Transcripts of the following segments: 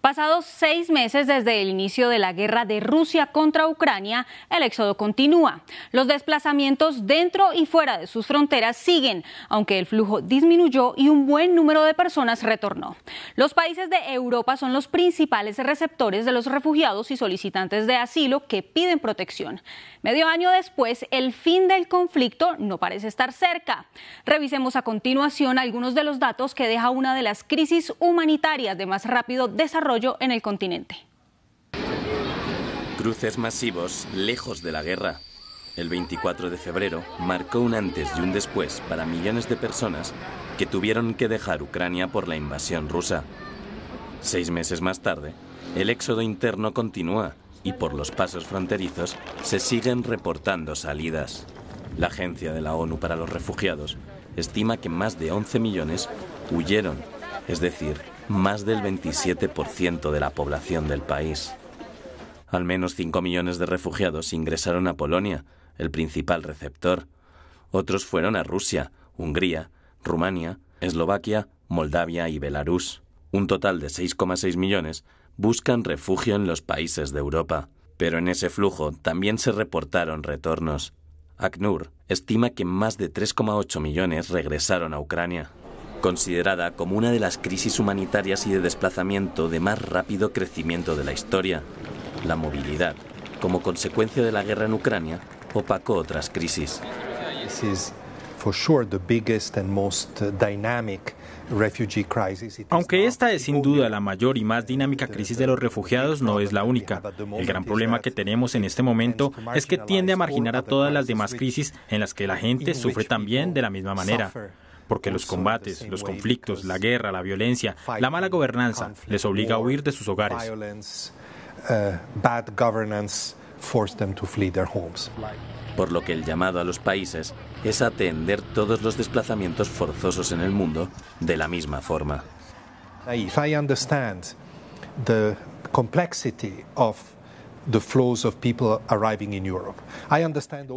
Pasados seis meses desde el inicio de la guerra de Rusia contra Ucrania, el éxodo continúa. Los desplazamientos dentro y fuera de sus fronteras siguen, aunque el flujo disminuyó y un buen número de personas retornó. Los países de Europa son los principales receptores de los refugiados y solicitantes de asilo que piden protección. Medio año después, el fin del conflicto no parece estar cerca. Revisemos a continuación algunos de los datos que deja una de las crisis humanitarias de más rápido desarrollo en el continente. Cruces masivos lejos de la guerra. El 24 de febrero marcó un antes y un después para millones de personas que tuvieron que dejar Ucrania por la invasión rusa. Seis meses más tarde, el éxodo interno continúa y por los pasos fronterizos se siguen reportando salidas. La Agencia de la ONU para los Refugiados estima que más de 11 millones huyeron, es decir, más del 27% de la población del país. Al menos 5 millones de refugiados ingresaron a Polonia, el principal receptor. Otros fueron a Rusia, Hungría, Rumania, Eslovaquia, Moldavia y Belarus. Un total de 6,6 millones buscan refugio en los países de Europa. Pero en ese flujo también se reportaron retornos. ACNUR estima que más de 3,8 millones regresaron a Ucrania considerada como una de las crisis humanitarias y de desplazamiento de más rápido crecimiento de la historia. La movilidad, como consecuencia de la guerra en Ucrania, opacó otras crisis. Aunque esta es sin duda la mayor y más dinámica crisis de los refugiados, no es la única. El gran problema que tenemos en este momento es que tiende a marginar a todas las demás crisis en las que la gente sufre también de la misma manera porque los combates, los conflictos, la guerra, la violencia, la mala gobernanza les obliga a huir de sus hogares. Uh, Por lo que el llamado a los países es atender todos los desplazamientos forzosos en el mundo de la misma forma. If I understand the complexity of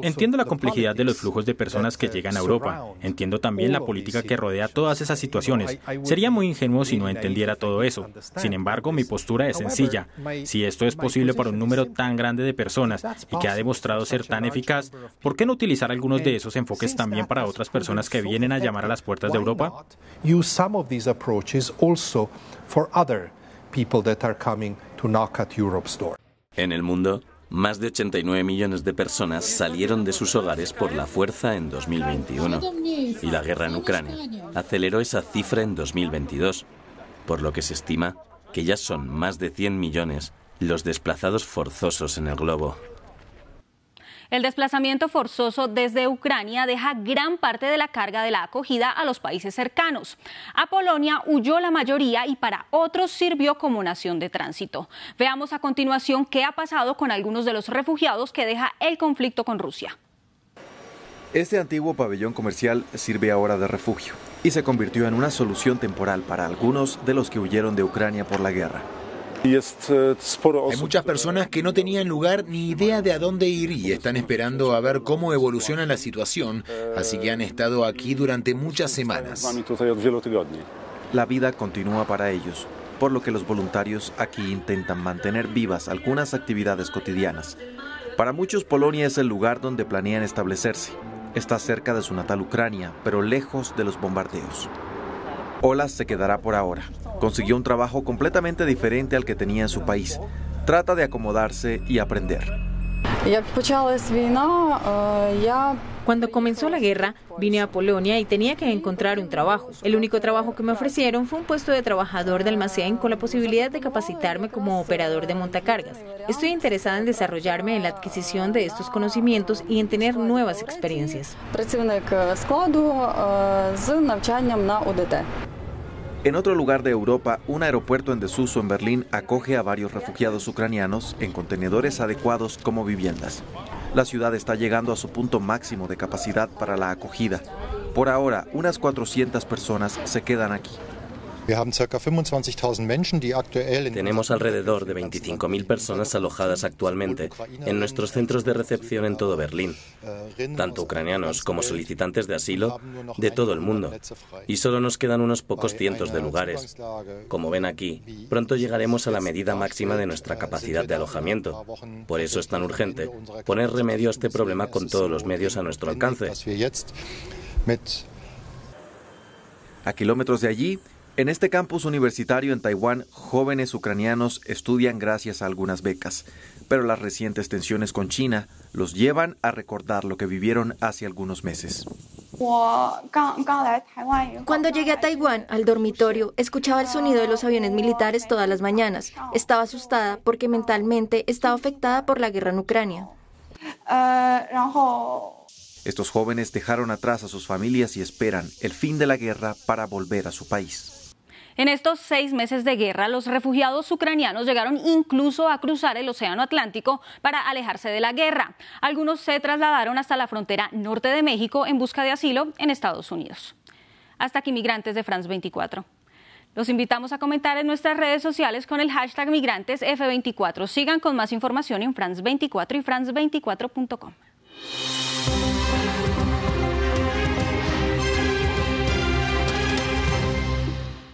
Entiendo la complejidad de los flujos de personas que llegan a Europa. Entiendo también la política que rodea todas esas situaciones. Sería muy ingenuo si no entendiera todo eso. Sin embargo, mi postura es sencilla. Si esto es posible para un número tan grande de personas y que ha demostrado ser tan eficaz, ¿por qué no utilizar algunos de esos enfoques también para otras personas que vienen a llamar a las puertas de Europa? people that are coming to knock at Europe's door. En el mundo, más de 89 millones de personas salieron de sus hogares por la fuerza en 2021 y la guerra en Ucrania aceleró esa cifra en 2022, por lo que se estima que ya son más de 100 millones los desplazados forzosos en el globo. El desplazamiento forzoso desde Ucrania deja gran parte de la carga de la acogida a los países cercanos. A Polonia huyó la mayoría y para otros sirvió como nación de tránsito. Veamos a continuación qué ha pasado con algunos de los refugiados que deja el conflicto con Rusia. Este antiguo pabellón comercial sirve ahora de refugio y se convirtió en una solución temporal para algunos de los que huyeron de Ucrania por la guerra. E, Hay muchas personas que no tenían lugar ni idea de a dónde ir y están esperando a ver cómo evoluciona la situación, así que han estado aquí durante muchas semanas. La vida continúa para ellos, por lo que los voluntarios aquí intentan mantener vivas algunas actividades cotidianas. Para muchos Polonia es el lugar donde planean establecerse. Está cerca de su natal Ucrania, pero lejos de los bombardeos. Ola se quedará por ahora. Consiguió un trabajo completamente diferente al que tenía en su país. Trata de acomodarse y aprender. Cuando comenzó la guerra, vine a Polonia y tenía que encontrar un trabajo. El único trabajo que me ofrecieron fue un puesto de trabajador de almacén con la posibilidad de capacitarme como operador de montacargas. Estoy interesada en desarrollarme en la adquisición de estos conocimientos y en tener nuevas experiencias. En otro lugar de Europa, un aeropuerto en desuso en Berlín acoge a varios refugiados ucranianos en contenedores adecuados como viviendas. La ciudad está llegando a su punto máximo de capacidad para la acogida. Por ahora, unas 400 personas se quedan aquí. Tenemos alrededor de 25.000 personas alojadas actualmente en nuestros centros de recepción en todo Berlín, tanto ucranianos como solicitantes de asilo de todo el mundo. Y solo nos quedan unos pocos cientos de lugares. Como ven aquí, pronto llegaremos a la medida máxima de nuestra capacidad de alojamiento. Por eso es tan urgente poner remedio a este problema con todos los medios a nuestro alcance. A kilómetros de allí, en este campus universitario en Taiwán, jóvenes ucranianos estudian gracias a algunas becas, pero las recientes tensiones con China los llevan a recordar lo que vivieron hace algunos meses. Cuando llegué a Taiwán, al dormitorio, escuchaba el sonido de los aviones militares todas las mañanas. Estaba asustada porque mentalmente estaba afectada por la guerra en Ucrania. Estos jóvenes dejaron atrás a sus familias y esperan el fin de la guerra para volver a su país. En estos seis meses de guerra, los refugiados ucranianos llegaron incluso a cruzar el Océano Atlántico para alejarse de la guerra. Algunos se trasladaron hasta la frontera norte de México en busca de asilo en Estados Unidos. Hasta aquí, migrantes de France 24. Los invitamos a comentar en nuestras redes sociales con el hashtag migrantes F24. Sigan con más información en France 24 y france24.com.